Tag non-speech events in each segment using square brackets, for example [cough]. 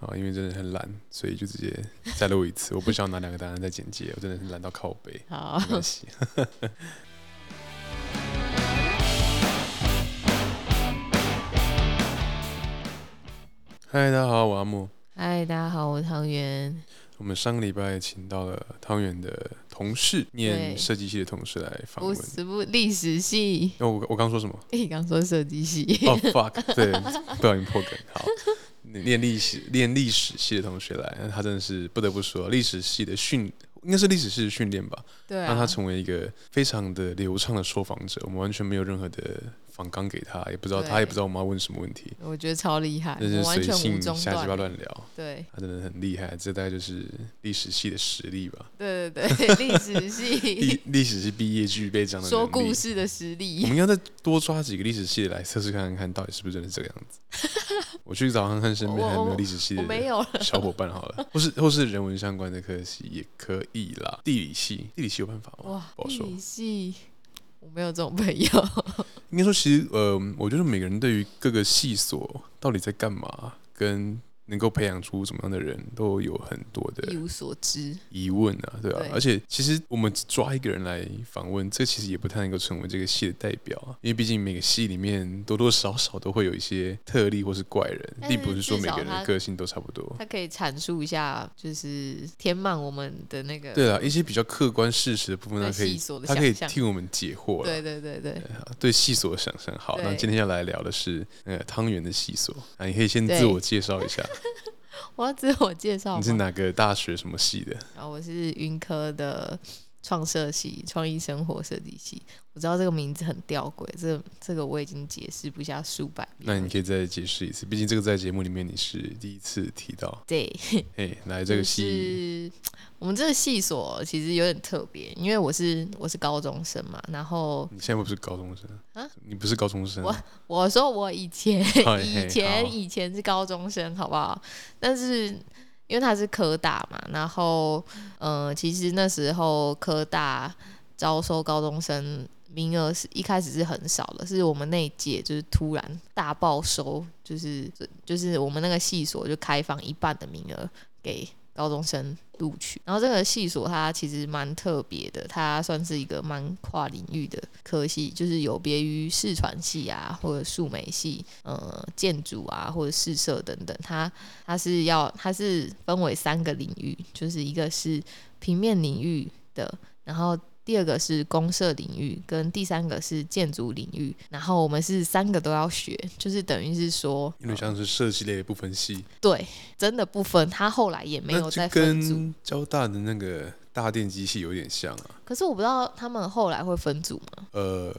啊，因为真的很懒，所以就直接再录一次。我不需要拿两个答案再剪接，我真的是懒到靠背。好，没关系。[laughs] 嗨，大家好，我阿木。嗨，大家好，我是汤圆。我们上个礼拜请到了汤圆的同事，念设计系的同事来访问。不是不历史系。哦、我我刚说什么？[laughs] 你刚说设计系。哦、oh,，fuck，对，[laughs] 不小心破梗。好。练历史、练历史系的同学来，他真的是不得不说，历史系的训应该是历史系的训练吧，对、啊，让他成为一个非常的流畅的受访者。我们完全没有任何的访纲给他，也不知道他也不知道我们要问什么问题。我觉得超厉害，就是随性瞎鸡巴乱聊。对，他真的很厉害，这大概就是历史系的实力吧。对对对，历史系历历史系毕业具备这样的说故事的实力。我们应该再多抓几个历史系的来测试看看，看到底是不是真的这个样子。[laughs] 我去找看看身边还有没有历史系的小伙伴好了，或是或是人文相关的科系也可以啦。地理系，地理系有办法吗？哇，不好说。地理系我没有这种朋友。[laughs] 应该说，其实呃，我觉得每个人对于各个系所到底在干嘛，跟能够培养出怎么样的人，都有很多的一无所知疑问啊，对啊。而且其实我们抓一个人来访问，这其实也不太能够成为这个系的代表啊，因为毕竟每个系里面多多少少都会有一些特例或是怪人，并不是说每个人的个性都差不多。他可以阐述一下，就是填满我们的那个。对啊，一些比较客观事实的部分，他可以他可以替我们解惑。对对对对，对细所的想象。好，那今天要来聊的是呃汤圆的细所啊，你可以先自我介绍一下。[laughs] 我要自我介绍。你是哪个大学什么系的？啊，我是云科的创设系，创意生活设计系。我知道这个名字很吊诡，这个、这个我已经解释不下数百遍。那你可以再解释一次，毕竟这个在节目里面你是第一次提到。对，[laughs] 哎，来这个系，我们这个系所其实有点特别，因为我是我是高中生嘛，然后你现在不是高中生啊？你不是高中生？我我说我以前 [laughs] 以前以前是高中生，好不好？但是因为他是科大嘛，然后嗯、呃，其实那时候科大招收高中生。名额是一开始是很少的，是我们那一届就是突然大爆收，就是就是我们那个系所就开放一半的名额给高中生录取。然后这个系所它其实蛮特别的，它算是一个蛮跨领域的科系，就是有别于视传系啊或者数媒系，呃建筑啊或者视设等等，它它是要它是分为三个领域，就是一个是平面领域的，然后。第二个是公社领域，跟第三个是建筑领域，然后我们是三个都要学，就是等于是说，有点像是设计类的不分系。对，真的不分。他后来也没有再分组。跟交大的那个大电机系有点像啊。可是我不知道他们后来会分组吗？呃，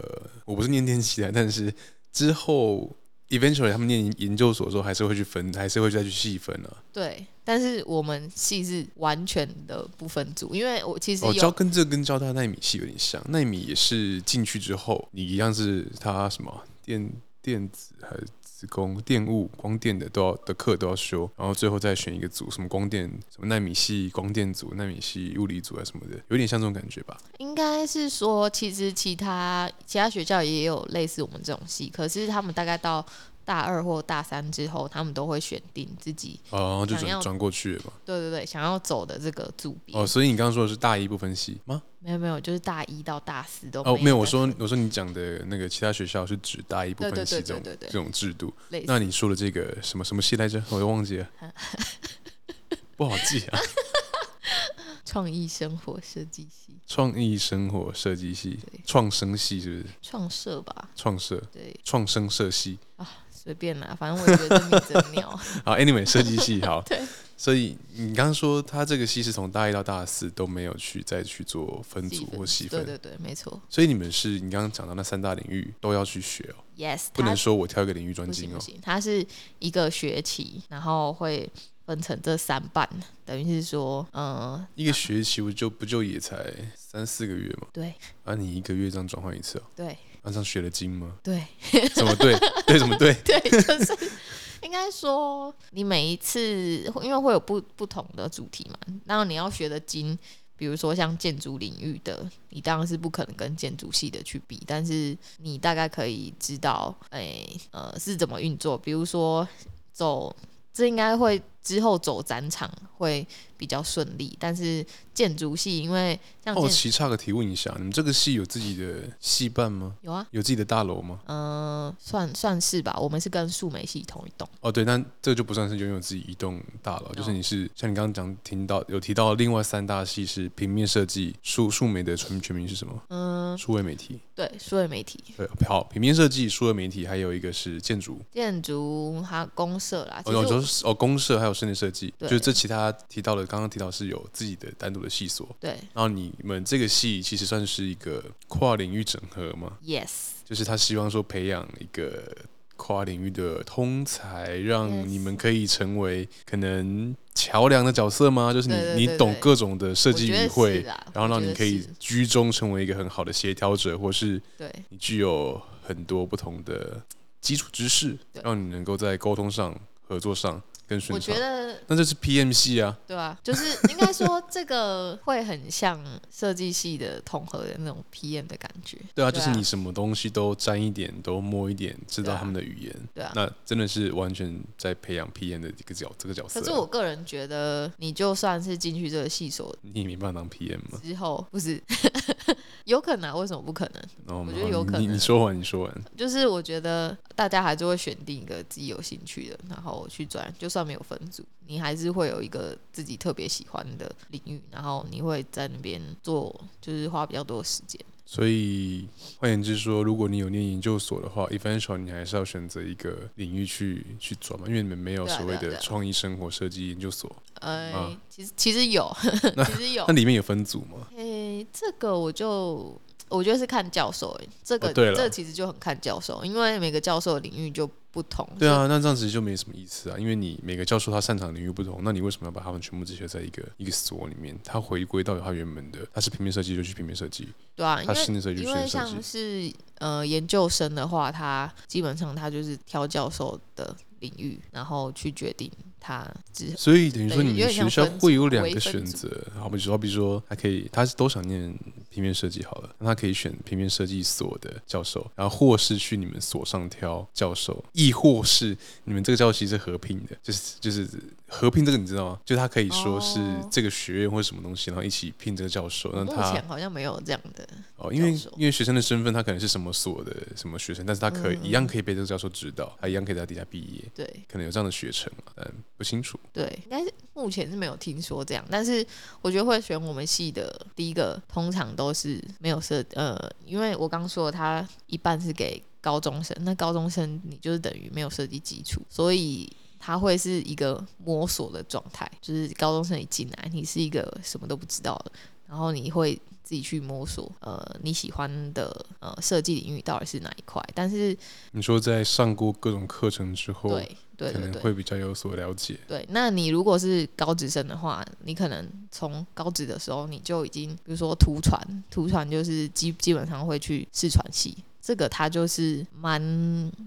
我不是念电机的，但是之后。Eventually，他们念研究所的时候，还是会去分，还是会再去细分啊。对，但是我们系是完全的不分组，因为我其实有、哦、交跟这跟交大奈米系有点像，奈米也是进去之后，你一样是他什么电电子还是。子宫、电务、光电的都要的课都要修，然后最后再选一个组，什么光电、什么纳米系光电组、纳米系物理组啊什么的，有点像这种感觉吧？应该是说，其实其他其他学校也有类似我们这种系，可是他们大概到。大二或大三之后，他们都会选定自己哦，就转转过去了嘛。对对对，想要走的这个组别。哦，所以你刚刚说的是大一不分系吗？没有没有，就是大一到大四都。哦，没有，我说我说你讲的那个其他学校是指大一不分系这种这种制度。那你说的这个什么什么系来着？我又忘记了，[laughs] 不好记啊。[laughs] 创意生活设计系。创意生活设计系，创生系是不是？创设吧。创设。对。创生设系。啊。随便啦，反正我觉得这名字很鸟。[laughs] 好，Anyway，设计系好。[laughs] 对。所以你刚刚说他这个系是从大一到大四都没有去再去做分组或细分。对对对，没错。所以你们是你刚刚讲到那三大领域都要去学哦。Yes。不能说我挑一个领域专精哦。不行，它是一个学期，然后会分成这三半，等于是说，嗯。一个学期不就不就也才三四个月吗？对。啊，你一个月这样转换一次哦。对。班上学的精吗？对，怎么对？对，怎么对？[laughs] 对，就是应该说，你每一次因为会有不不同的主题嘛，然后你要学的精，比如说像建筑领域的，你当然是不可能跟建筑系的去比，但是你大概可以知道，哎，呃，是怎么运作。比如说走，这应该会之后走展场会比较顺利，但是建筑系因为像好奇差个提问一下，你们这个系有自己的系办吗？有啊，有自己的大楼吗？嗯、呃，算算是吧，我们是跟树美系同一栋。哦，对，那这就不算是拥有自己一栋大楼，就是你是像你刚刚讲听到有提到另外三大系是平面设计、数数媒的全全名是什么？嗯，数位媒体。对，数位媒体。对，好，平面设计、数位媒体，还有一个是建筑。建筑还有公社啦。哦，就是哦，公社还有室内设计，就是这其他提到的，刚刚提到是有自己的单独的系所。对。然后你们这个系其实算是一个跨领域整合吗？Yes。就是他希望说培养一个跨领域的通才，让你们可以成为可能桥梁的角色吗？就是你你懂各种的设计语汇，然后让你可以居中成为一个很好的协调者，或是对你具有很多不同的基础知识，让你能够在沟通上、合作上。我觉得，那就是 PM 系啊，对啊，就是应该说这个会很像设计系的统合的那种 PM 的感觉。对啊，就是你什么东西都沾一点，都摸一点，知道他们的语言。对啊，那真的是完全在培养 PM 的一个角这个角色。可是我个人觉得，你就算是进去这个系所，你也没办法当 PM 吗？之后不是。[laughs] 有可能啊，为什么不可能？Oh, 我觉得有可能。你你说完，你说完。就是我觉得大家还是会选定一个自己有兴趣的，然后去转。就算没有分组，你还是会有一个自己特别喜欢的领域，然后你会在那边做，就是花比较多的时间。所以换言之说，如果你有念研究所的话，eventually 你还是要选择一个领域去去转嘛，因为你们没有所谓的创意生活设计研究所。呃、啊，其实其实有，其实有。[laughs] 那里面有分组吗？这个我就我觉得是看教授哎，这个、哦、这个、其实就很看教授，因为每个教授的领域就不同。对啊，那这样子就没什么意思啊，因为你每个教授他擅长领域不同，那你为什么要把他们全部集合在一个一个所里面？他回归到他原本的，他是平面设计就去平面设计，对啊，他室内设计就室内设计。因为像是呃研究生的话，他基本上他就是挑教授的领域，然后去决定。他只所以等于说，你们学校会有两个选择，好比说，好比说，他可以，他是都想念平面设计好了，那他可以选平面设计所的教授，然后或是去你们所上挑教授，亦或是你们这个教授其实是合并的，就是就是。合并这个你知道吗？就他可以说是这个学院或者什么东西，然后一起聘这个教授。那他目前好像没有这样的哦，因为因为学生的身份，他可能是什么所的什么学生，但是他可以、嗯、一样可以被这个教授指导，他一样可以在底下毕业。对，可能有这样的学程，但不清楚。对，应该是目前是没有听说这样，但是我觉得会选我们系的第一个，通常都是没有设呃，因为我刚说他一半是给高中生，那高中生你就是等于没有设计基础，所以。他会是一个摸索的状态，就是高中生一进来，你是一个什么都不知道的，然后你会自己去摸索，呃，你喜欢的呃设计领域到底是哪一块？但是你说在上过各种课程之后，对对，可能会比较有所了解。对，那你如果是高职生的话，你可能从高职的时候你就已经，比如说图传，图传就是基基本上会去视传系。这个它就是蛮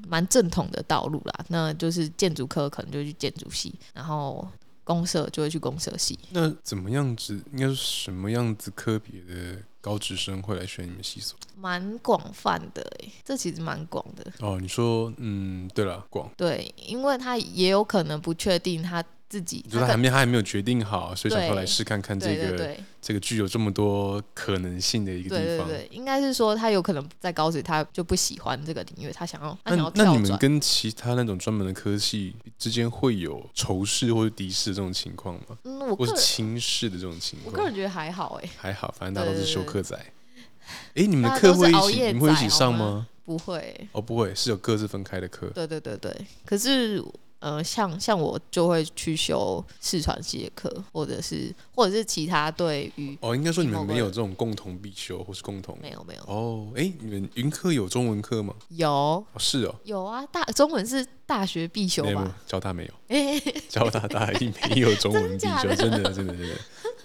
蛮正统的道路啦，那就是建筑科可能就去建筑系，然后公社就会去公社系。那怎么样子？应该是什么样子科别的高职生会来选你们系所？蛮广泛的诶，这其实蛮广的。哦，你说，嗯，对了，广。对，因为他也有可能不确定他。自己，就是他还没他还没有决定好，所以想说来试看看这个这个具有这么多可能性的一个地方。对对对，应该是说他有可能在高职他就不喜欢这个领域，他想要那，那你们跟其他那种专门的科系之间会有仇视或者敌视这种情况吗？嗯，我或是轻视的这种情况？我个人觉得还好哎，还好，反正大家都是修课仔。哎，你们的课会一起，你们会一起上吗？不会，哦，不会，是有各自分开的课。对对对对，可是。呃，像像我就会去修视传系的课，或者是或者是其他对于哦，应该说你们没有这种共同必修或是共同没有没有哦，哎、欸，你们云科有中文课吗？有、哦，是哦，有啊，大中文是大学必修吧？交大没有，哎交大大一没有 [laughs] 中文必修，真的真的真的。真的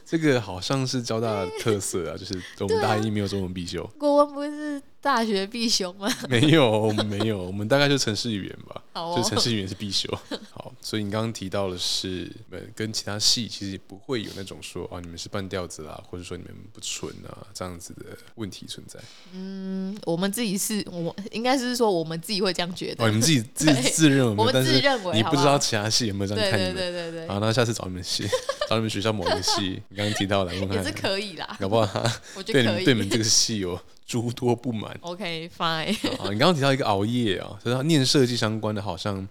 这个好像是交大的特色啊，就是 [laughs] 我们大一没有中文必修。国文不是大学必修吗？[laughs] 没有，我们没有，我们大概就城市语言吧。哦、就城市语言是必修。好，所以你刚刚提到的是，你们跟其他系其实也不会有那种说啊，你们是半吊子啦，或者说你们不纯啊这样子的问题存在。嗯，我们自己是，我应该是说我们自己会这样觉得。哦，你们自己自 [laughs] 己自认为，我们自认为，你不知道其他系有没有这样看你们？对对对对对。好，那下次找你们系，[laughs] 找你们学校某一个系，你刚刚提到来问看，也是可以啦。搞不好我觉得对你们对你们这个系有诸多不满。OK，fine。啊，你刚刚提到一个熬夜啊，就是他念设计相关的，好像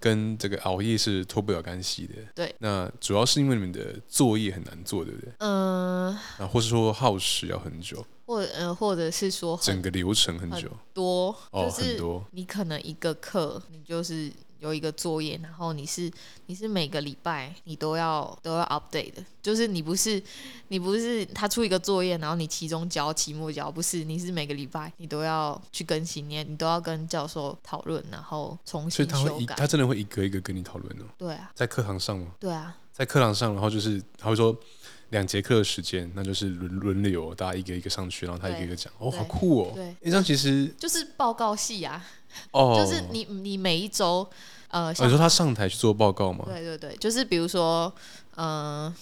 跟这个熬夜是脱不了干系的。对。那主要是因为你们的作业很难做，对不对？嗯。啊，或是说耗时要很久。或呃，或者是说整个流程很久。多。哦，很多。你可能一个课，你就是。有一个作业，然后你是你是每个礼拜你都要都要 update 的，就是你不是你不是他出一个作业，然后你期中交期末交，不是，你是每个礼拜你都要去更新，你你都要跟教授讨论，然后重新修改。所以他会一他真的会一个一个跟你讨论哦。对啊，在课堂上吗？对啊，在课堂上，然后就是他会说两节课的时间，那就是轮轮流，大家一个一个上去，然后他一个一个讲。哦，好酷哦。对，那这样其实就是报告系啊。哦，就是你你每一周。呃，你说他上台去做报告吗？对对对，就是比如说，嗯、呃，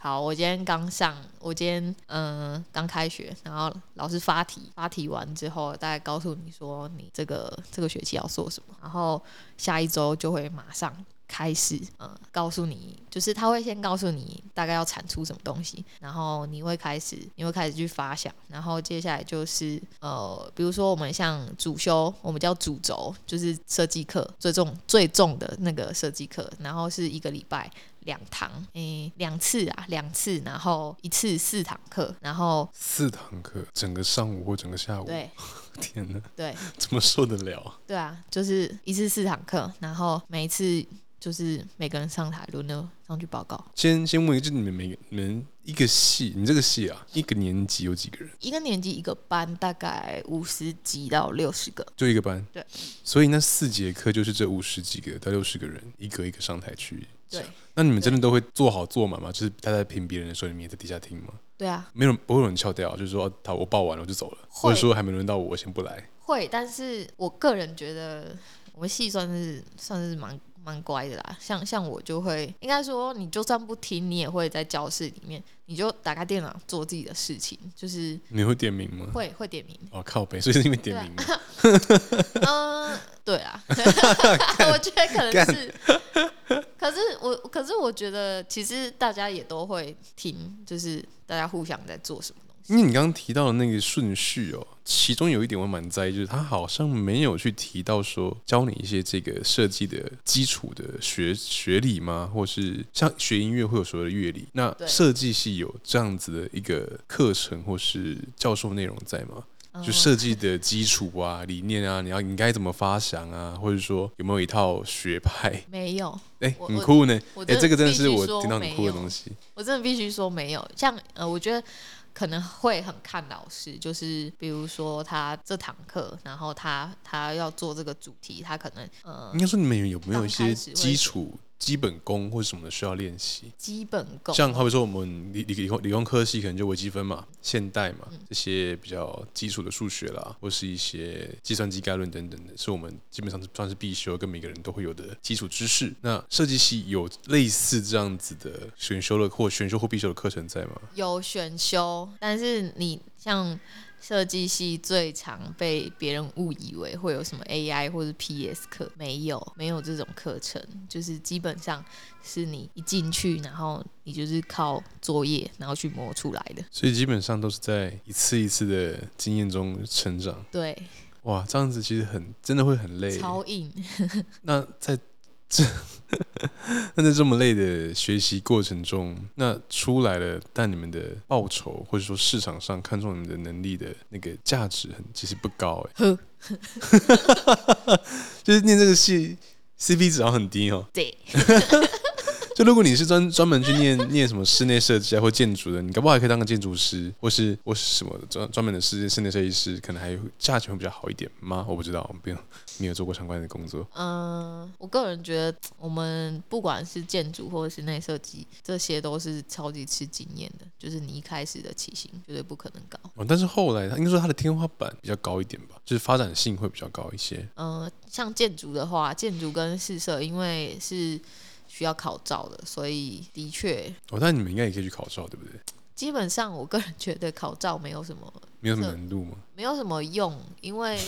好，我今天刚上，我今天嗯刚、呃、开学，然后老师发题，发题完之后，大概告诉你说你这个这个学期要做什么，然后下一周就会马上。开始，嗯，告诉你，就是他会先告诉你大概要产出什么东西，然后你会开始，你会开始去发想，然后接下来就是，呃，比如说我们像主修，我们叫主轴，就是设计课最重最重的那个设计课，然后是一个礼拜两堂，诶、欸，两次啊，两次，然后一次四堂课，然后四堂课，整个上午或整个下午，对，[laughs] 天哪，对，怎么受得了？对啊，就是一次四堂课，然后每一次。就是每个人上台轮流上去报告。先先问一个，就你们每个你们一个系，你这个系啊，一个年级有几个人？一个年级一个班，大概五十几到六十个。就一个班。对。所以那四节课就是这五十几个到六十个人，一个一个上台去。对。那你们真的都会做好做满吗？就是他在评别人的时候，你们也在底下听吗？对啊。没有人不会有人翘掉，就是说他我报完了我就走了，或者说还没轮到我，我先不来。会，但是我个人觉得我们系算是算是蛮。蛮乖的啦，像像我就会，应该说你就算不听，你也会在教室里面，你就打开电脑做自己的事情，就是你会点名吗？会会点名。哦，靠北，所以是因为点名吗？[laughs] 嗯，对啊，[laughs] 我觉得可能是，可是我可是我觉得其实大家也都会听，就是大家互相在做什么东西。因为你刚刚提到的那个顺序哦，其中有一点我蛮在意，就是他好像没有去提到说教你一些这个设计的基础的学学理吗？或是像学音乐会有所谓的乐理，那设计系有这样子的一个课程或是教授内容在吗？就设计的基础啊、理念啊，你要你该怎么发想啊，或者说有没有一套学派？[laughs] 没有，哎、欸，很酷呢，哎、欸，这个真的是我听到很酷的东西。我真的必须说没有，像呃，我觉得。可能会很看老师，就是比如说他这堂课，然后他他要做这个主题，他可能呃，应该说你们有没有一些基础？基本功或者什么的需要练习。基本功，像好比说我们理理理工理工科系可能就微积分嘛、现代嘛、嗯、这些比较基础的数学啦，或是一些计算机概论等等的，是我们基本上是算是必修，跟每个人都会有的基础知识。那设计系有类似这样子的选修的或选修或必修的课程在吗？有选修，但是你像。设计系最常被别人误以为会有什么 AI 或者 PS 课，没有，没有这种课程，就是基本上是你一进去，然后你就是靠作业，然后去磨出来的。所以基本上都是在一次一次的经验中成长。对，哇，这样子其实很，真的会很累，超硬。[laughs] 那在。这，[laughs] 那在这么累的学习过程中，那出来了，但你们的报酬或者说市场上看中你们的能力的那个价值很其实不高哎，呵 [laughs] 就是念这个戏 CP 值好像很低哦。对，[laughs] [laughs] 就如果你是专专门去念念什么室内设计啊或建筑的，你搞不好还可以当个建筑师，或是或是什么专专门的室室内设计师，可能还价钱会比较好一点吗？我不知道，我没有没有做过相关的工作。嗯，我个人觉得，我们不管是建筑或者室内设计，这些都是超级吃经验的，就是你一开始的起薪绝对不可能高。哦，但是后来他应该说它的天花板比较高一点吧，就是发展性会比较高一些。嗯，像建筑的话，建筑跟试设，因为是。需要考照的，所以的确。哦，那你们应该也可以去考照，对不对？基本上，我个人觉得考照没有什么，没有什么难度吗？没有什么用，因为，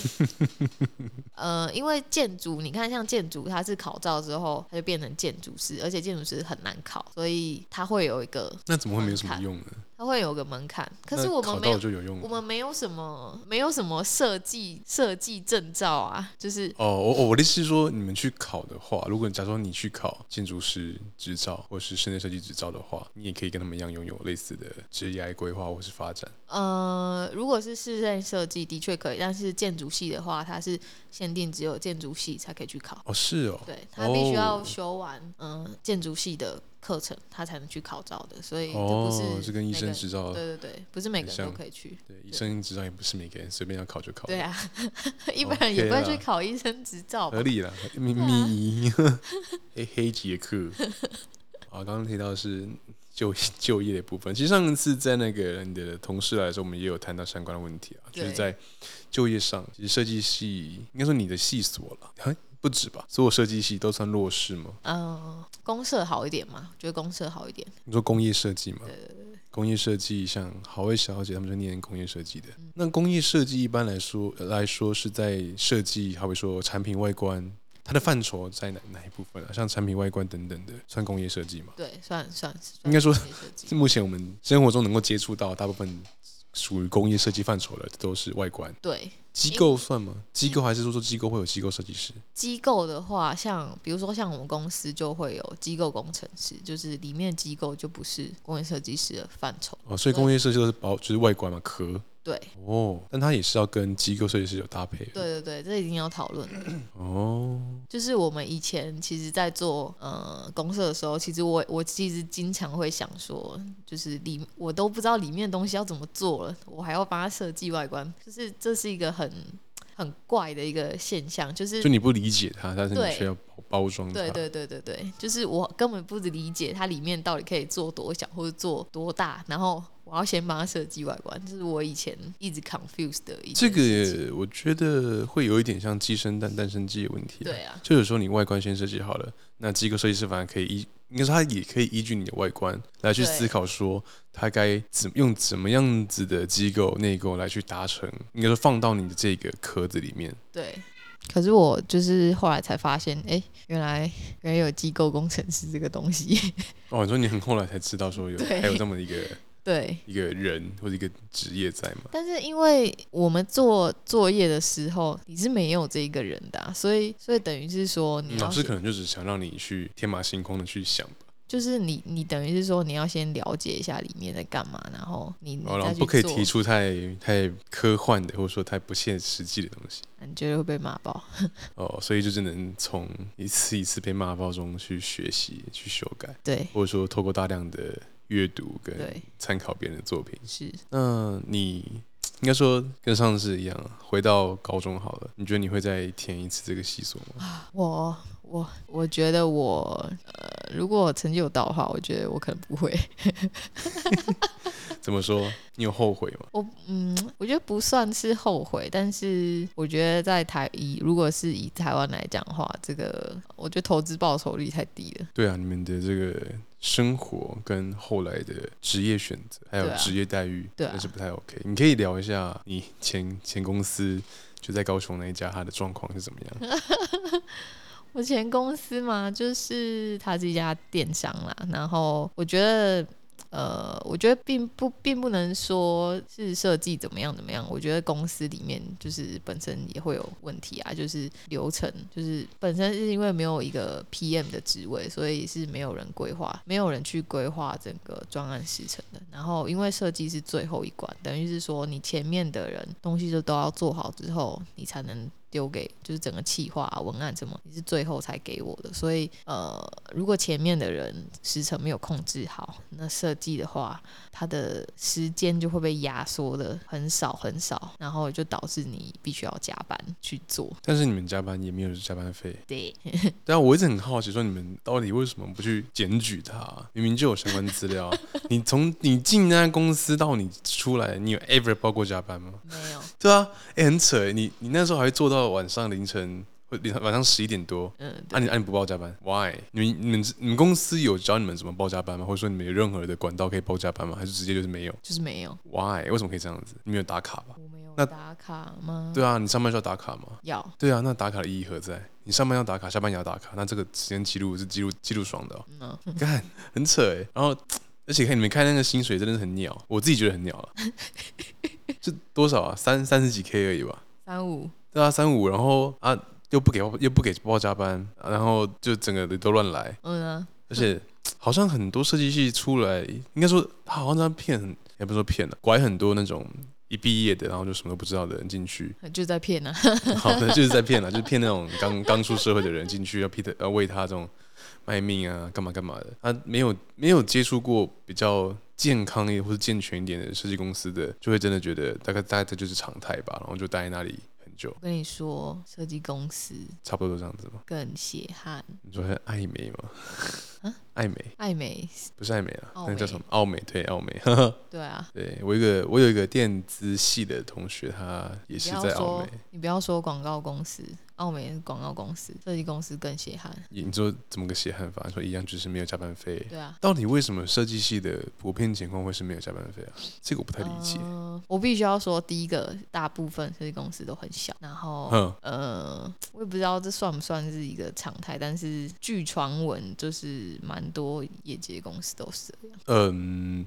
[laughs] 呃，因为建筑，你看像建筑，它是考照之后，它就变成建筑师，而且建筑师很难考，所以它会有一个。那怎么会没有什么用呢？它会有个门槛，可是我们没有，就有用我们没有什么，没有什么设计设计证照啊，就是哦，我我的意思是说，你们去考的话，如果假如说你去考建筑师执照或是室内设计执照的话，你也可以跟他们一样拥有类似的职业规划或是发展。呃，如果是室内设计的确可以，但是建筑系的话，它是限定只有建筑系才可以去考。哦，是哦，对，他必须要修完嗯、呃、建筑系的。课程他才能去考照的，所以这不是哦，是跟医生执照，对对对，不是每个人都可以去。对，医生执照也不是每个人随便要考就考。对啊，[laughs] 一般人也不会去考医生执照。合理了，咪咪黑黑杰克。啊，[laughs] 刚刚提到的是就 [laughs] 就业的部分，其实上一次在那个你的同事来说，我们也有谈到相关的问题啊，就是在就业上，其实设计系应该说你的系所了。不止吧，所有设计系都算弱势吗？嗯、呃，公社好一点嘛，觉得公社好一点。你说工业设计吗？对对对，工业设计像好位小姐他们是念工业设计的。嗯、那工业设计一般来说来说是在设计，好比说产品外观，它的范畴在哪哪一部分啊？像产品外观等等的，算工业设计吗？对，算算。算应该说是目前我们生活中能够接触到大部分属于工业设计范畴的都是外观。对。机构算吗？机构还是说说机构会有机构设计师？机构的话，像比如说像我们公司就会有机构工程师，就是里面机构就不是工业设计师的范畴。哦，所以工业设计都是包，就是外观嘛，壳。对。哦，但他也是要跟机构设计师有搭配。对对对，这一定要讨论的。哦。就是我们以前其实，在做呃公社的时候，其实我我其实经常会想说，就是里我都不知道里面的东西要怎么做了，我还要帮他设计外观，就是这是一个很。很很怪的一个现象，就是就你不理解它，但是你需要包装。对对对对对，就是我根本不理解它里面到底可以做多小或者做多大，然后我要先帮他设计外观，这是我以前一直 confused 的一。这个我觉得会有一点像鸡生蛋，蛋生鸡的问题。对啊，就有时候你外观先设计好了，那机构设计师反而可以依，应该说他也可以依据你的外观来去思考说。他该怎用怎么样子的机构内构来去达成？应该说放到你的这个壳子里面。对，可是我就是后来才发现，哎、欸，原来原来有机构工程师这个东西。哦，你说你很后来才知道说有 [laughs] 还有这么一个对一个人或者一个职业在嘛？但是因为我们做作业的时候你是没有这一个人的、啊，所以所以等于是说你，老师可能就只想让你去天马行空的去想。就是你，你等于是说你要先了解一下里面在干嘛，然后你，不可以提出太太科幻的，或者说太不切实际的东西，你觉得会被骂爆？[laughs] 哦，所以就只能从一次一次被骂爆中去学习、去修改，对，或者说透过大量的阅读跟参考别人的作品。是，那你应该说跟上次一样，回到高中好了，你觉得你会再填一次这个系所吗？我。我我觉得我呃，如果成绩有到的话，我觉得我可能不会。[laughs] 怎么说？你有后悔吗？我嗯，我觉得不算是后悔，但是我觉得在台以如果是以台湾来讲的话，这个我觉得投资报酬率太低了。对啊，你们的这个生活跟后来的职业选择还有职业待遇，对啊，是不太 OK。你可以聊一下你前前公司就在高雄那一家，它的状况是怎么样？[laughs] 我前公司嘛，就是它是一家电商啦，然后我觉得。呃，我觉得并不并不能说是设计怎么样怎么样，我觉得公司里面就是本身也会有问题啊，就是流程，就是本身是因为没有一个 PM 的职位，所以是没有人规划，没有人去规划整个专案时程的。然后因为设计是最后一关，等于是说你前面的人东西就都要做好之后，你才能。丢给，就是整个企划、啊、文案什么，你是最后才给我的。所以呃，如果前面的人时程没有控制好，那设计的话，它的时间就会被压缩的很少很少，然后就导致你必须要加班去做。但是你们加班也没有加班费。对。[laughs] 对啊，我一直很好奇，说你们到底为什么不去检举他？明明就有相关资料。[laughs] 你从你进那家公司到你出来，你有 ever 报过加班吗？没有。对啊，哎、欸，很扯。你你那时候还会做到晚上凌晨，或晚上十一点多。嗯。那、啊、你那、啊、你不报加班？Why？你们你们你们公司有教你们怎么报加班吗？或者说你们有任何的管道可以报加班吗？还是直接就是没有？就是没有。Why？为什么可以这样子？你没有打卡吧？我没有那打卡吗？对啊，你上班需要打卡吗？要。对啊，那打卡的意义何在？你上班要打卡，下班也要打卡，那这个时间记录是记录记录爽的、哦。嗯。[laughs] 干，很扯哎。然后，而且看你们看那个薪水真的是很鸟，我自己觉得很鸟了。[laughs] 这多少啊？三三十几 K 而已吧。三五。对啊，三五，然后啊又不给又不给报加班，然后就整个都乱来。嗯啊。而且好像很多设计系出来，应该说他好像在骗，也不是说骗了，拐很多那种。一毕业的，然后就什么都不知道的人进去，[laughs] 就在骗啊。[laughs] 好的，就是在骗啊，就是骗那种刚刚出社会的人进去，要替他，要为他这种卖命啊，干嘛干嘛的。他没有没有接触过比较健康一点或者健全一点的设计公司的，就会真的觉得大概大概这就是常态吧，然后就待在那里。我跟你说，设计公司差不多都这样子吧？更血汗。你说很暧昧吗？啊，爱美，爱美不是爱美啊，那个叫什么？奥美，对，奥美。[laughs] 对啊，对我一个，我有一个电资系的同学，他也是在奥美。你不要说广告公司。奥美广告公司，设计公司更血汗。你说怎么个血汗法？说一样就是没有加班费。对啊。到底为什么设计系的普遍情况会是没有加班费啊？这个我不太理解。呃、我必须要说，第一个，大部分设计公司都很小。然后，嗯呃，我也不知道这算不算是一个常态，但是据传闻，就是蛮多业界公司都是这样。嗯。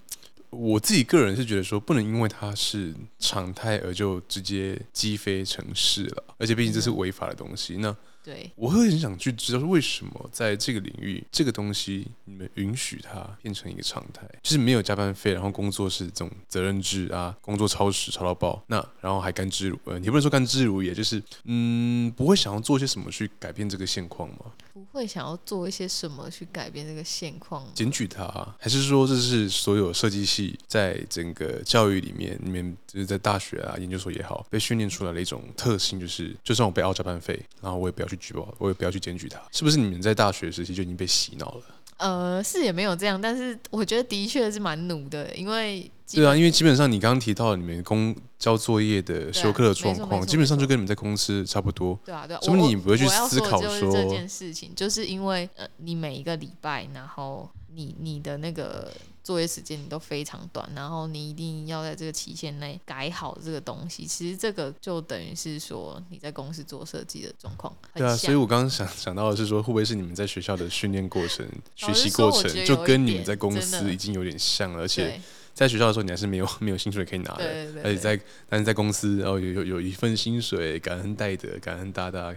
我自己个人是觉得说，不能因为它是常态而就直接击飞城市了，而且毕竟这是违法的东西。那对，我会很想去知道，为什么在这个领域，这个东西你们允许它变成一个常态，就是没有加班费，然后工作是这种责任制啊，工作超时超到爆，那然后还甘之如，呃，你不能说甘之如也，就是嗯，不会想要做些什么去改变这个现况吗？不会想要做一些什么去改变这个现况？检举他，还是说这是所有设计系在整个教育里面，你们就是在大学啊、研究所也好，被训练出来的一种特性，就是就算我被要加班费，然后我也不要去举报，我也不要去检举他，是不是？你们在大学时期就已经被洗脑了？呃，是也没有这样，但是我觉得的确是蛮努的，因为对啊，因为基本上你刚刚提到你们公交作业的休课的状况，基本上就跟你们在公司差不多。对啊，对啊，所以你不会去思考说，说这件事情，就是因为呃，你每一个礼拜，然后你你的那个。作业时间你都非常短，然后你一定要在这个期限内改好这个东西。其实这个就等于是说你在公司做设计的状况。对啊，所以我刚刚想想到的是说，会不会是你们在学校的训练过程、学习过程，就跟你们在公司已经有点像了，而且。在学校的时候，你还是没有 [laughs] 没有薪水可以拿的，而且在但是在公司，然后有有有一份薪水，感恩戴德，感恩大大，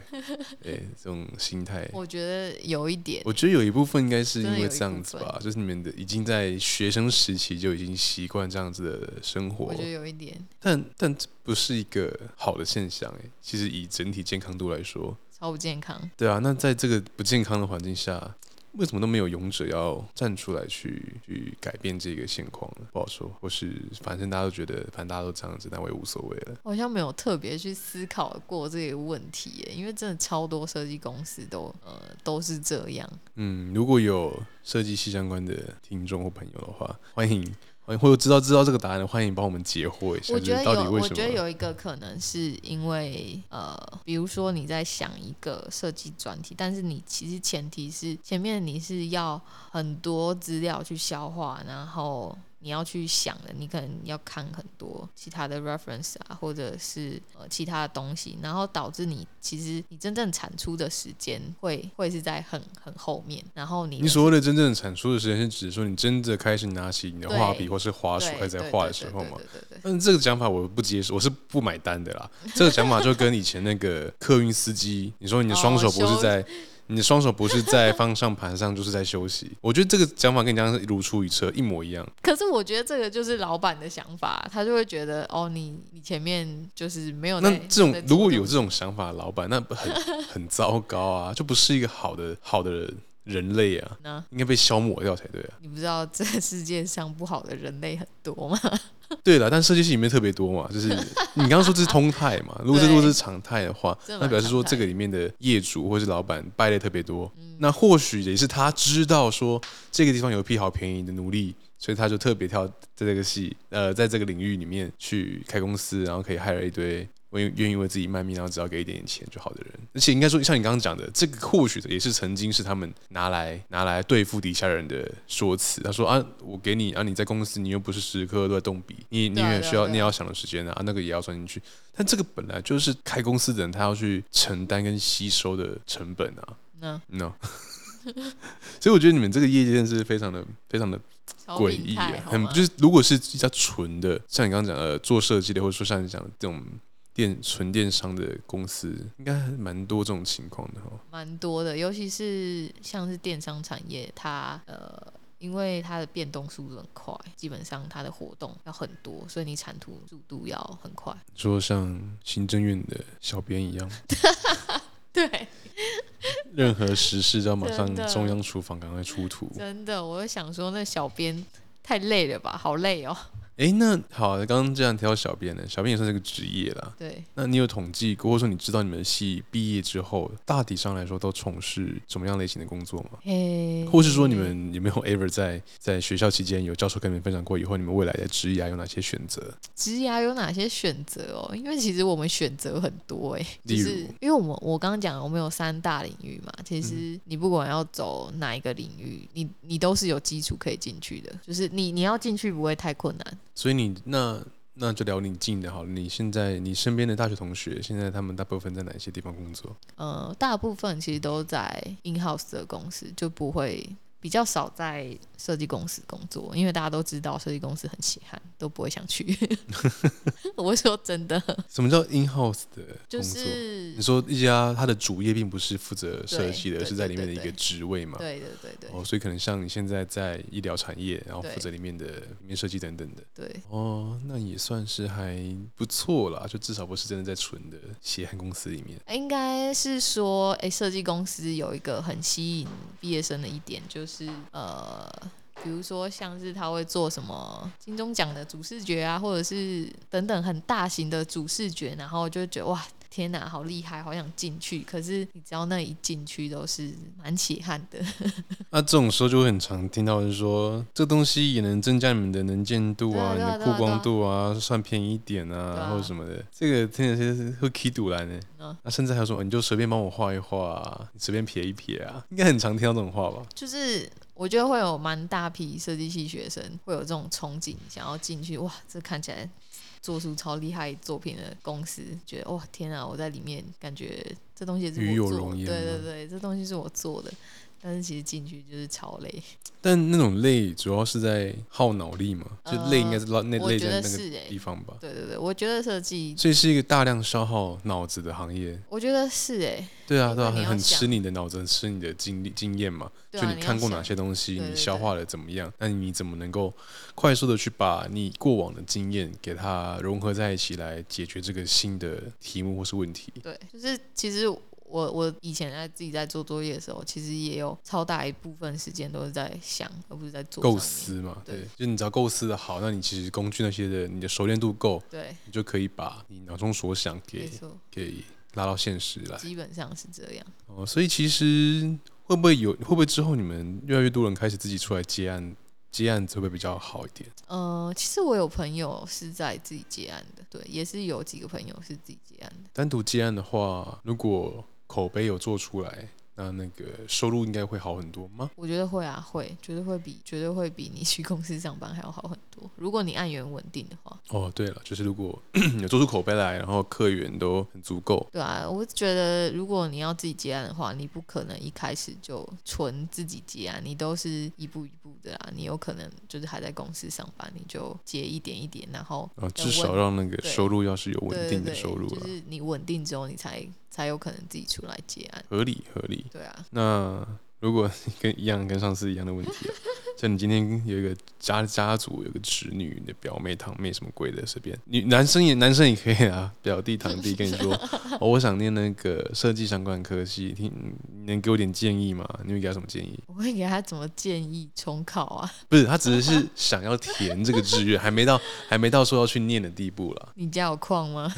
对 [laughs] 这种心态，我觉得有一点，我觉得有一部分应该是因为这样子吧，就是你们的已经在学生时期就已经习惯这样子的生活，我觉得有一点，但但这不是一个好的现象哎，其实以整体健康度来说，超不健康，对啊，那在这个不健康的环境下。为什么都没有勇者要站出来去去改变这个现况呢？不好说，或是反正大家都觉得，反正大家都这样子，那我也无所谓了。好像没有特别去思考过这个问题耶，因为真的超多设计公司都呃都是这样。嗯，如果有设计系相关的听众或朋友的话，欢迎。或者知道知道这个答案的，欢迎帮我们解惑一下。我觉得有，我觉得有一个可能是因为呃，比如说你在想一个设计专题，但是你其实前提是前面你是要很多资料去消化，然后。你要去想的，你可能要看很多其他的 reference 啊，或者是呃其他的东西，然后导致你其实你真正产出的时间会会是在很很后面。然后你你所谓的真正产出的时间，是指说你真的开始拿起你的画笔或是滑鼠开始在画的时候嘛？但是这个讲法我不接受，我是不买单的啦。这个讲法就跟以前那个客运司机，你说你的双手不是 [laughs] 在。你的双手不是在方向盘上，就是在休息。[laughs] 我觉得这个讲法跟你刚刚如出一辙，一模一样。可是我觉得这个就是老板的想法，他就会觉得哦，你你前面就是没有。那这种如果有这种想法的老板，那很很糟糕啊，就不是一个好的好的人。人类啊，那应该被消磨掉才对啊！你不知道这个世界上不好的人类很多吗？[laughs] 对了，但设计系里面特别多嘛，就是你刚刚说这是通态嘛。如果这如果是常态的话，那表示说这个里面的业主或是老板败类特别多。嗯、那或许也是他知道说这个地方有一批好便宜的奴隶，所以他就特别跳在这个系呃，在这个领域里面去开公司，然后可以害了一堆。我愿意为自己卖命，然后只要给一点点钱就好的人，而且应该说，像你刚刚讲的，这个或许也是曾经是他们拿来拿来对付底下人的说辞。他说啊，我给你啊，你在公司你又不是时时刻刻都在动笔，你你也需要你也要想的时间啊，那个也要算进去。但这个本来就是开公司的人他要去承担跟吸收的成本啊。No no，[laughs] 所以我觉得你们这个业界真是非常的非常的诡异啊，很就是如果是比较纯的，像你刚刚讲的做设计的，或者说像你讲的这种。电纯电商的公司应该蛮多这种情况的哈，蛮多的，尤其是像是电商产业，它呃，因为它的变动速度很快，基本上它的活动要很多，所以你产图速度要很快。说像行政院的小编一样，[laughs] 对，[laughs] 任何时事都要马上中央厨房赶快出图。真的，我就想说那小编太累了吧，好累哦。哎、欸，那好，刚刚这样提到小编呢，小编也算是个职业啦。对，那你有统计过，或者说你知道你们系毕业之后，大体上来说都从事什么样类型的工作吗？嘿，或是说你们 [laughs] 有没有 ever 在在学校期间有教授跟你们分享过，以后你们未来的职业有哪些选择？职业有哪些选择哦？因为其实我们选择很多哎，就是因为我们我刚刚讲我们有三大领域嘛，其实你不管要走哪一个领域，你你都是有基础可以进去的，就是你你要进去不会太困难。所以你那那就聊你近的好了。你现在你身边的大学同学，现在他们大部分在哪些地方工作？呃，大部分其实都在 in house 的公司，就不会。比较少在设计公司工作，因为大家都知道设计公司很稀罕，都不会想去。[laughs] 我说真的，什么叫 in house 的工作？就是你说一家他的主业并不是负责设计的，而是在里面的一个职位嘛？对对对对。哦，所以可能像你现在在医疗产业，然后负责里面的里面设计等等的。对。哦，那也算是还不错啦，就至少不是真的在纯的血汗公司里面。应该是说，哎，设计公司有一个很吸引毕业生的一点就是。是呃，比如说像是他会做什么金钟奖的主视觉啊，或者是等等很大型的主视觉，然后就觉得哇，天哪，好厉害，好想进去。可是你知道那一进去都是蛮血汗的。[laughs] 那、啊、这种时候就会很常听到，就是说这东西也能增加你们的能见度啊，你的曝光度啊，算便宜一点啊，或者什么的。这个听起来是会起堵来呢。那、啊、甚至还有说，你就随便帮我画一画、啊，你随便撇一撇啊，应该很常听到这种话吧？就是我觉得会有蛮大批设计系学生会有这种憧憬，想要进去。哇，这看起来。做出超厉害作品的公司，觉得哇天啊！我在里面感觉这东西是我做的，对对对，这东西是我做的。但是其实进去就是超累。但那种累主要是在耗脑力嘛？就累应该是那累在那个地方吧？对对对，我觉得设计所以是一个大量消耗脑子的行业。我觉得是哎。对啊对啊，很很吃你的脑子，很吃你的经历经验嘛。就你看过哪些东西，你消化的怎么样？那你怎么能够快速的去把你过往的经验给它融合在一起，来解决这个新的题目或是问题？对，就是其实。我我以前在自己在做作业的时候，其实也有超大一部分时间都是在想，而不是在做构思嘛。对，对就你只要构思的好，那你其实工具那些的，你的熟练度够，对，你就可以把你脑中所想给给拉到现实来。基本上是这样。哦，所以其实会不会有会不会之后你们越来越多人开始自己出来接案？接案子会不会比较好一点？呃，其实我有朋友是在自己接案的，对，也是有几个朋友是自己接案的。单独接案的话，如果口碑有做出来，那那个收入应该会好很多吗？我觉得会啊，会，绝对会比绝对会比你去公司上班还要好很多。如果你案源稳定的话。哦，对了，就是如果 [coughs] 有做出口碑来，然后客源都很足够。对啊，我觉得如果你要自己接案的话，你不可能一开始就纯自己接案，你都是一步一步的啊。你有可能就是还在公司上班，你就接一点一点，然后至少让那个收入要是有稳定的收入了，就是你稳定之后，你才。才有可能自己出来接案。合理合理。对啊。那如果跟一样跟上次一样的问题啊。[laughs] 就你今天有一个家家族，有个侄女，你的表妹、堂妹什么鬼的，随便你男生也男生也可以啊，[laughs] 表弟、堂弟跟你说，[laughs] 哦，我想念那个设计相关科系，听你能给我点建议吗？你会给他什么建议？我会给他怎么建议？重考啊？不是，他只是想要填这个志愿，还没到还没到说要去念的地步了。你家有矿吗？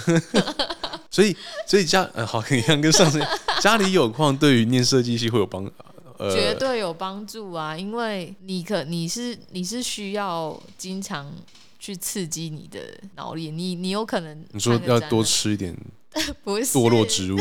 所以所以家呃好，[laughs] 一样跟上次家里有矿，对于念设计系会有帮。呃绝对有帮助啊！因为你可你是你是需要经常去刺激你的脑力，你你有可能你说要多吃一点，[laughs] 不是堕落植物，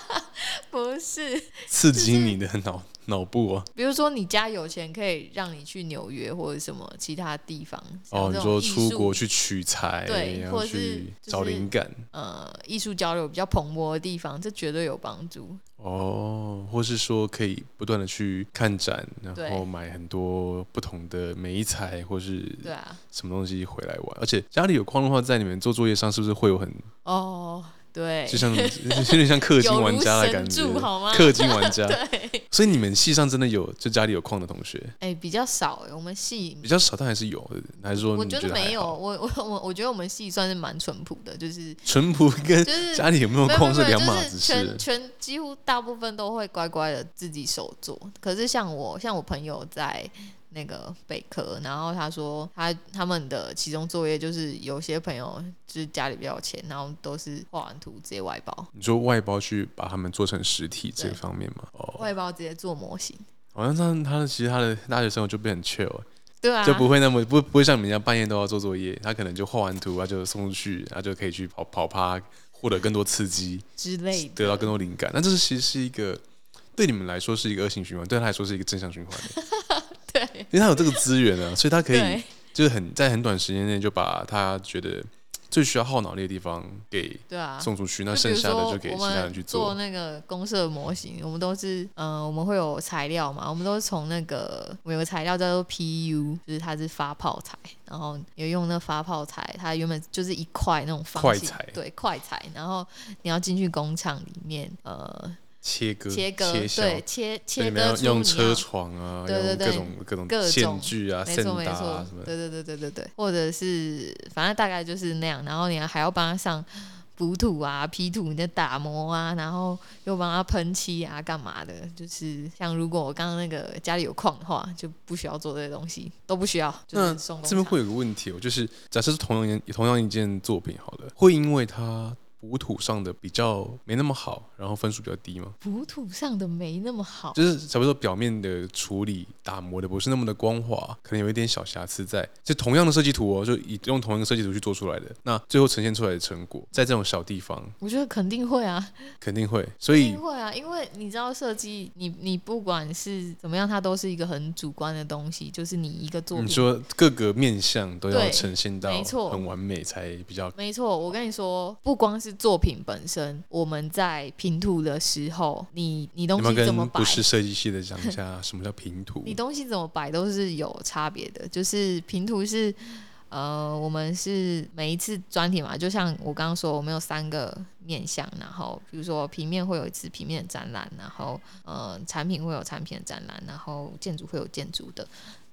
[laughs] 不是刺激你的脑。[laughs] 脑部啊，比如说你家有钱，可以让你去纽约或者什么其他地方。哦，你说出国去取材，对，或者是找灵感。呃，艺术交流比较蓬勃的地方，这绝对有帮助。哦，或是说可以不断的去看展，然后买很多不同的美材，或是对啊，什么东西回来玩。而且家里有矿的话，在你们做作业上是不是会有很哦？对，就像有点像氪金玩家的感觉，氪金玩家。[laughs] 对，所以你们系上真的有就家里有矿的同学？哎、欸，比较少。我们系比较少，但还是有。还是说我觉得没有？我我我我觉得我们系算是蛮淳朴的，就是淳朴跟家里有没有矿是两码子事。全全几乎大部分都会乖乖的自己手做。可是像我像我朋友在。那个北科，然后他说他他们的其中作业就是有些朋友就是家里比较有钱，然后都是画完图直接外包。你说外包去把他们做成实体这方面吗？哦，外包直接做模型。好像他他的其实他的大学生活就变很 chill，对啊，就不会那么不不会像你们一样半夜都要做作业，他可能就画完图他就送出去，他就可以去跑跑趴，获得更多刺激 [laughs] 之类的，得到更多灵感。那这是其实是一个对你们来说是一个恶性循环，对他来说是一个正向循环。[laughs] 对，因为他有这个资源啊，所以他可以就是很在很短时间内就把他觉得最需要耗脑力的地方给对啊送出去，那剩下的就给其他人去做。做那个公社模型，我们都是嗯、呃，我们会有材料嘛，我们都是从那个我们有个材料叫做 PU，就是它是发泡材，然后有用那发泡材，它原本就是一块那种方形，对，块材，然后你要进去工厂里面呃。切割、切割，对，切切割出用车床啊，对对对，各种各种线锯啊，没错没错，对对对对对对，或者是反正大概就是那样，然后你还要帮他上补土啊、P 土、你的打磨啊，然后又帮他喷漆啊，干嘛的？就是像如果我刚刚那个家里有矿的话，就不需要做这些东西，都不需要。那这边会有个问题哦，就是假设是同样一同样一件作品，好了，会因为它。补土上的比较没那么好，然后分数比较低吗？补土上的没那么好，就是假如说表面的处理打磨的不是那么的光滑，可能有一点小瑕疵在。就同样的设计图哦，就以用同一个设计图去做出来的，那最后呈现出来的成果，在这种小地方，我觉得肯定会啊，肯定会。所以会啊，因为你知道设计，你你不管是怎么样，它都是一个很主观的东西，就是你一个作品，你说各个面相都要呈现到没错很完美才比较没错。我跟你说，不光是。作品本身，我们在平图的时候，你你东西怎么摆？不是设计系的讲一下什么叫平图？[laughs] 你东西怎么摆都是有差别的。就是平图是，呃，我们是每一次专题嘛，就像我刚刚说，我们有三个面向，然后比如说平面会有一次平面的展览，然后呃产品会有产品的展览，然后建筑会有建筑的。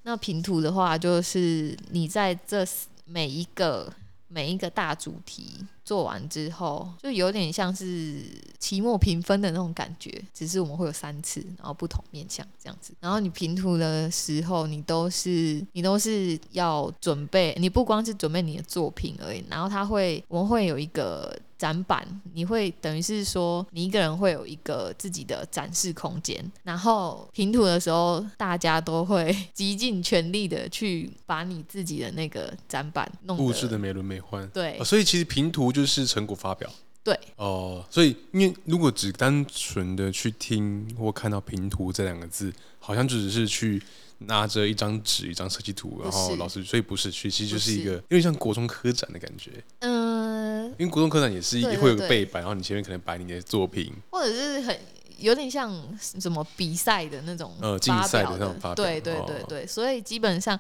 那平图的话，就是你在这每一个每一个大主题。做完之后，就有点像是期末评分的那种感觉，只是我们会有三次，然后不同面向这样子。然后你评图的时候，你都是你都是要准备，你不光是准备你的作品而已，然后他会我们会有一个展板，你会等于是说你一个人会有一个自己的展示空间。然后平图的时候，大家都会极尽全力的去把你自己的那个展板弄布置的美轮美奂。对，哦，所以其实平图。就是成果发表，对哦，所以因为如果只单纯的去听或看到平图这两个字，好像就只是去拿着一张纸、一张设计图，然后老师，所以不是去，其实就是一个有点像国中科展的感觉。嗯，因为国中科展也是会有个背板，然后你前面可能摆你的作品，或者是很有点像什么比赛的那种呃竞赛的那种发表，对对对对，所以基本上，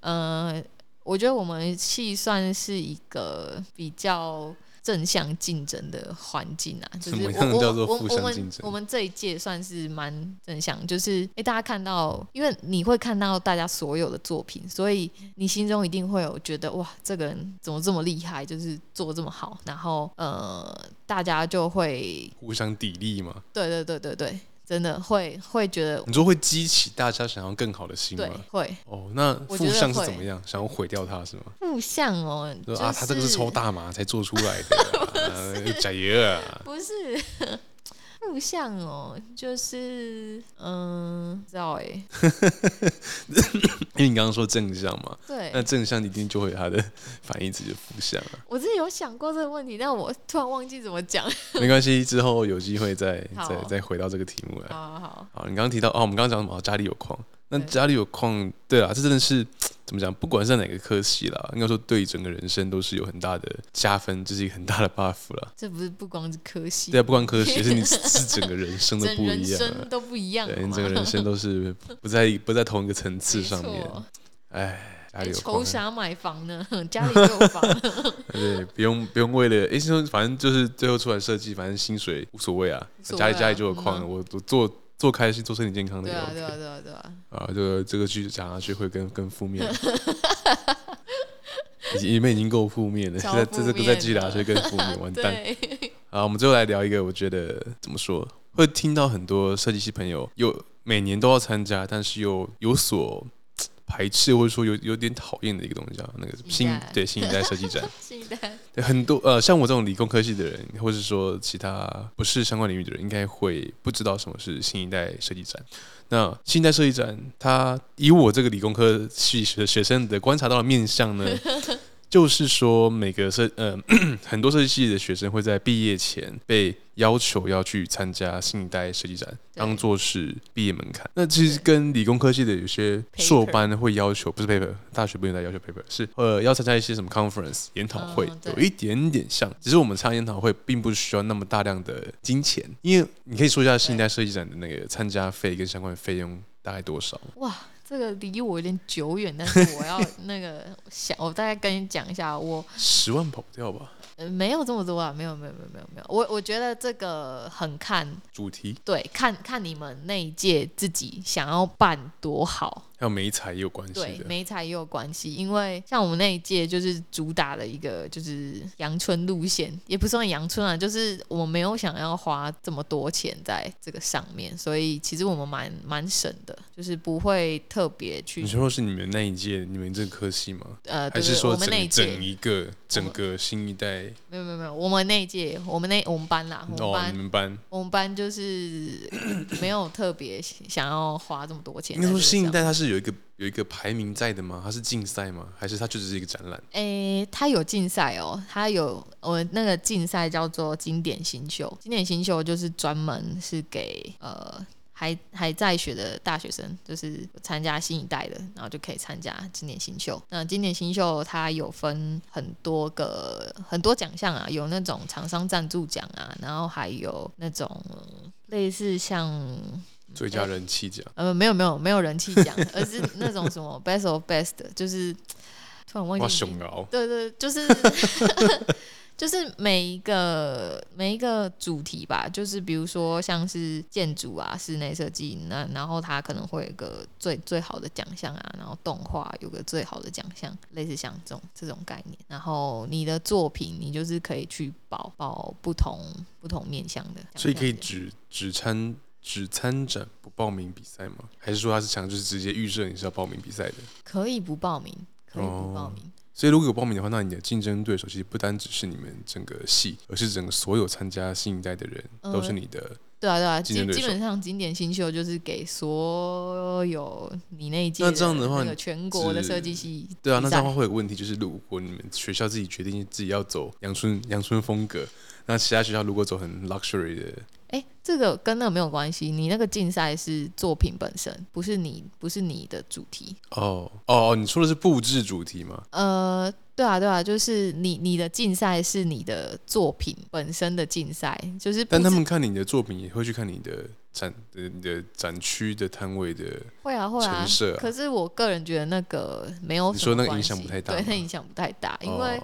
呃。我觉得我们系算是一个比较正向竞争的环境啊，就是我什么样叫做我负向竞争？我们我们这一届算是蛮正向，就是哎，大家看到，因为你会看到大家所有的作品，所以你心中一定会有觉得哇，这个人怎么这么厉害，就是做这么好，然后呃，大家就会互相砥砺嘛。对对对对对。真的会会觉得，你说会激起大家想要更好的心吗？对，会。哦，那负向是怎么样？想要毁掉它是吗？负向哦，就是、啊，他这个是抽大麻才做出来的，[laughs] 假爷啊！不是。负向哦，就是嗯，不知道哎，[laughs] 因为你刚刚说正向嘛，[laughs] 对，那正向一定就会有它的 [laughs] 反义词，就负向啊。我之前有想过这个问题，但我突然忘记怎么讲。没关系，之后有机会再再再回到这个题目来。好好好，好，你刚刚提到哦，我们刚刚讲什么？家里有矿。那家里有矿，对啊，这真的是 [tsk] 怎么讲？不管是哪个科系啦，应该说对整个人生都是有很大的加分，这是一个很大的 buff 啦。这不是不光是科系，对啊，不光科系，[laughs] 是你 [laughs] 是整个人生都不一样，人生都不一样，对，你整个人生都是 [laughs] 不在不在同一个层次上面。哎，家里有矿，愁啥买房呢？家里有房，对，不用不用为了哎，说反正就是最后出来设计，反正薪水无所谓啊，家里家里就有矿，我我做。做开心，做身体健康的。对啊，对啊，对啊，对啊。啊，这个这个句子讲下去会更更负面。[laughs] 已经你们已经够负面了，现在这这个再继续下去更负面，完蛋。啊，我们最后来聊一个，我觉得怎么说，会听到很多设计系朋友有每年都要参加，但是又有所。排斥或者说有有点讨厌的一个东西啊那个新对新一代设计展，[laughs] 新一代对很多呃像我这种理工科系的人，或者说其他不是相关领域的人，应该会不知道什么是新一代设计展。那新一代设计展，它以我这个理工科系学学生的观察到的面向呢？就是说，每个设呃 [clears throat] 很多设计系的学生会在毕业前被要求要去参加新一代设计展，当做是毕业门槛。那其实跟理工科系的有些硕班会要求，不是 paper，大学不用再要求 paper，是呃要参加一些什么 conference 研讨会，有一点点像。只是我们参加研讨会并不需要那么大量的金钱，因为你可以说一下新一代设计展的那个参加费跟相关的费用大概多少？哇。这个离我有点久远，但是我要那个想，[laughs] 我大概跟你讲一下，我十万跑不掉吧？呃，没有这么多啊，没有没有没有没有没有，我我觉得这个很看主题，对，看看你们那一届自己想要办多好。还有媒材也有关系，对，美彩也有关系，因为像我们那一届就是主打的一个就是阳春路线，也不算阳春啊，就是我们没有想要花这么多钱在这个上面，所以其实我们蛮蛮省的，就是不会特别去。你说是你们那一届，你们这个科系吗？呃，还是说我们那一届整一个整个新一代？没有没有没有，我们那一届，我们那我们班啦，我们班，哦、你们班，我们班就是 [coughs] 没有特别想要花这么多钱。应该说新一代它是。是有一个有一个排名在的吗？它是竞赛吗？还是它就是一个展览？诶、欸，它有竞赛哦，它有我那个竞赛叫做经典新秀，经典新秀就是专门是给呃还还在学的大学生，就是参加新一代的，然后就可以参加经典新秀。那经典新秀它有分很多个很多奖项啊，有那种厂商赞助奖啊，然后还有那种类似像。最佳人气奖？呃，没有没有没有人气奖，[laughs] 而是那种什么 best of best，就是突然忘记。对，对对，就是 [laughs] 就是每一个每一个主题吧，就是比如说像是建筑啊、室内设计，那然后它可能会有个最最好的奖项啊，然后动画有个最好的奖项，类似像这种这种概念。然后你的作品，你就是可以去报报不同不同面向的，所以可以只只参。只参展不报名比赛吗？还是说他是强，就是直接预设你是要报名比赛的？可以不报名，可以不报名。哦，所以如果有报名的话，那你的竞争对手其实不单只是你们整个系，而是整个所有参加新一代的人都是你的。对啊，对啊，基基本上经典新秀就是给所有你那一届。那这样的话，全国的设计系。对啊，那这样的话会有个问题，就是如果你们学校自己决定自己要走阳春阳春风格，那其他学校如果走很 luxury 的。这个跟那个没有关系。你那个竞赛是作品本身，不是你，不是你的主题。哦哦，你说的是布置主题吗？呃，对啊，对啊，就是你你的竞赛是你的作品本身的竞赛，就是。但他们看你的作品，也会去看你的展的你的展区的摊位的。会啊会啊。可是我个人觉得那个没有。你说那个影响不太大。对，那影响不太大，因为。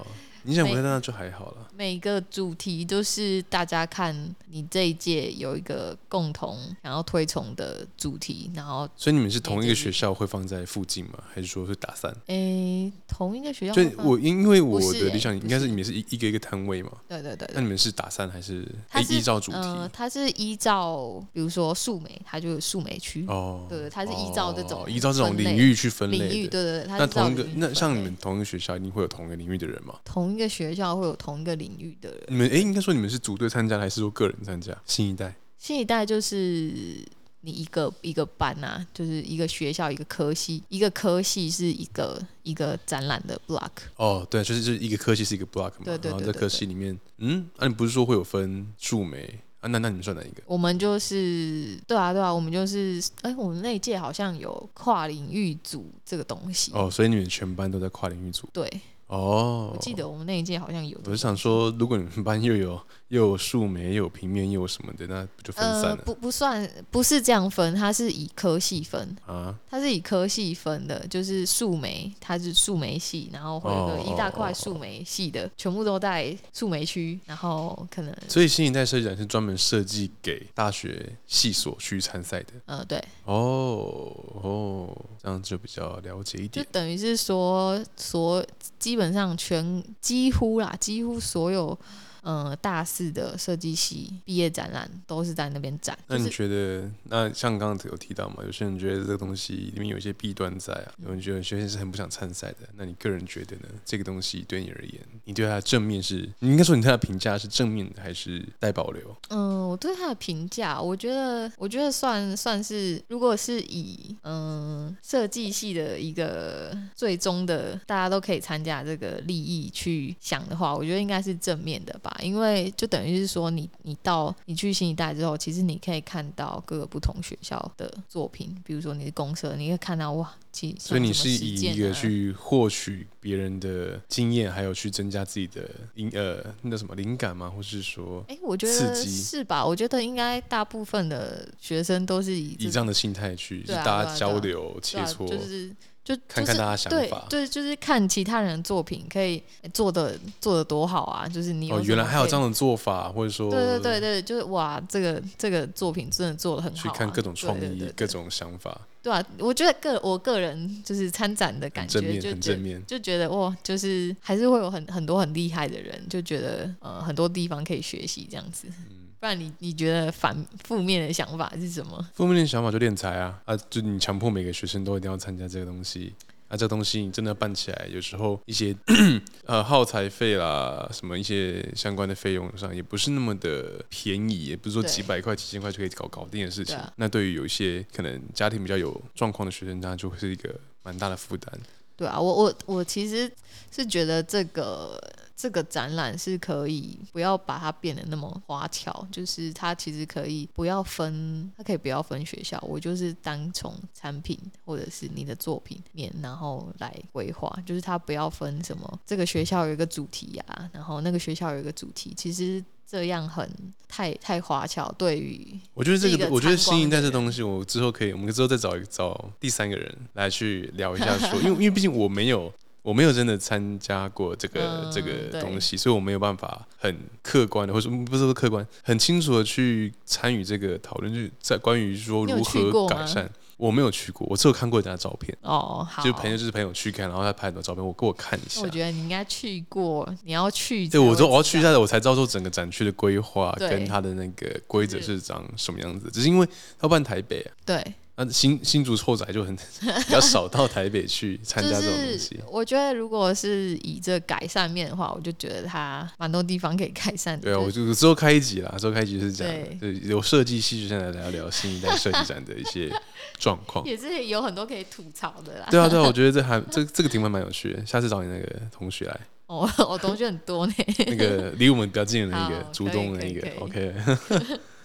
影响不太大就还好了。每个主题都是大家看你这一届有一个共同然后推崇的主题，然后所以你们是同一个学校会放在附近吗？还是说是打散？诶，同一个学校。所以我因为我的理想应该是你们是一一个一个摊位嘛？对对对。那你们是打散还是依照主题？它是依照比如说树莓，它就有树莓区哦。对，它是依照这种依照这种领域去分类。领域对对对。那同一个那像你们同一个学校一定会有同一个领域的人吗？同一个学校会有同一个领域的人。你们诶，应该说你们是组队参加还是说个人参加？新一代，新一代就是你一个一个班啊，就是一个学校一个科系，一个科系是一个一个展览的 block。哦，对，就是就是一个科系是一个 block 嘛。对对对，然后在科系里面，嗯，那、啊、你不是说会有分树莓啊？那那你们算哪一个？我们就是对啊对啊，我们就是哎，我们那一届好像有跨领域组这个东西。哦，所以你们全班都在跨领域组。对。哦，我记得我们那一届好像有。我是想说，如果你们班又有又有树莓，又有平面，又有什么的，那不就分散了？呃、不不算，不是这样分，它是以科系分啊，它是以科系分的，就是树莓，它是树莓系，然后会有个一大块树莓系的，哦哦哦哦，全部都在树莓区，然后可能。所以新一代设计展是专门设计给大学系所去参赛的。嗯、呃，对。哦哦，这样就比较了解一点。就等于是说，所基本上全几乎啦，几乎所有。嗯，大四的设计系毕业展览都是在那边展。那你觉得，就是、那像刚刚有提到嘛，有些人觉得这个东西里面有一些弊端在啊，有人觉得学生是很不想参赛的。那你个人觉得呢？这个东西对你而言，你对它的正面是，你应该说你对它的评价是正面的还是带保留？嗯，我对它的评价，我觉得，我觉得算算是，如果是以嗯设计系的一个最终的大家都可以参加这个利益去想的话，我觉得应该是正面的吧。因为就等于是说你，你你到你去新一代之后，其实你可以看到各个不同学校的作品，比如说你的公社，你可以看到哇，其所以你是以一个去获取别人的经验，还有去增加自己的灵呃那什么灵感吗？或是说，哎，我觉得是吧？我觉得应该大部分的学生都是以这以这样的心态去，啊、大家交流、啊、切磋，就是。就看看大家想法，对，对，就是看其他人的作品，可以做的做的多好啊！就是你哦，原来还有这样的做法，或者说，对对对对，就是哇，这个这个作品真的做的很好，啊，去看各种创意，各种想法，对啊，我觉得个我个人就是参展的感觉，正面，很正面，就觉得哇，就是还是会有很很多很厉害的人，就觉得呃很多地方可以学习这样子。嗯不然你你觉得反负面的想法是什么？负面的想法就敛财啊啊！就你强迫每个学生都一定要参加这个东西啊，这个东西你真的办起来，有时候一些 [clears throat] 呃耗材费啦，什么一些相关的费用上也不是那么的便宜，也不是说几百块、几千块就可以搞搞定的事情。那对于有一些可能家庭比较有状况的学生，他就会是一个蛮大的负担。对啊，我我我其实是觉得这个。这个展览是可以不要把它变得那么花俏，就是它其实可以不要分，它可以不要分学校，我就是单从产品或者是你的作品面，然后来规划，就是它不要分什么这个学校有一个主题啊，然后那个学校有一个主题，其实这样很太太花俏。对于我觉得这个，我觉得新一代这东西，我之后可以，我们之后再找一找 [laughs] 第三个人 [laughs] 来去聊一下，说因为因为毕竟我没有。我没有真的参加过这个、嗯、这个东西，所以我没有办法很客观的，或者不是说客观，很清楚的去参与这个讨论，就是在关于说如何改善。我没有去过，我只有看过人家的照片。哦，好，就朋友就是朋友去看，然后他拍很多照片，我给我看一下。我觉得你应该去过，你要去。对，我说我要去一下，我才知道说整个展区的规划跟它的那个规则是长什么样子。只是因为要办台北啊。对。那新新竹臭仔就很 [laughs] 比较少到台北去参加这种东西。我觉得如果是以这改善面的话，我就觉得它蛮多地方可以改善的。对啊，我就之后开一集啦，之后开一集是这样，对，有设计系就现在来聊聊新一代设计展的一些状况，[laughs] 也是有很多可以吐槽的啦。对啊，对啊，我觉得这还这这个题目蛮有趣的，下次找你那个同学来。哦，我同学很多呢。[laughs] 那个离我们比较近的那个，竹东的那个，OK。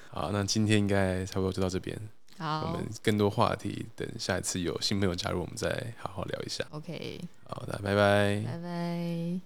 好，那今天应该差不多就到这边。好，我们更多话题，等下一次有新朋友加入，我们再好好聊一下。OK，好的，拜拜，拜拜。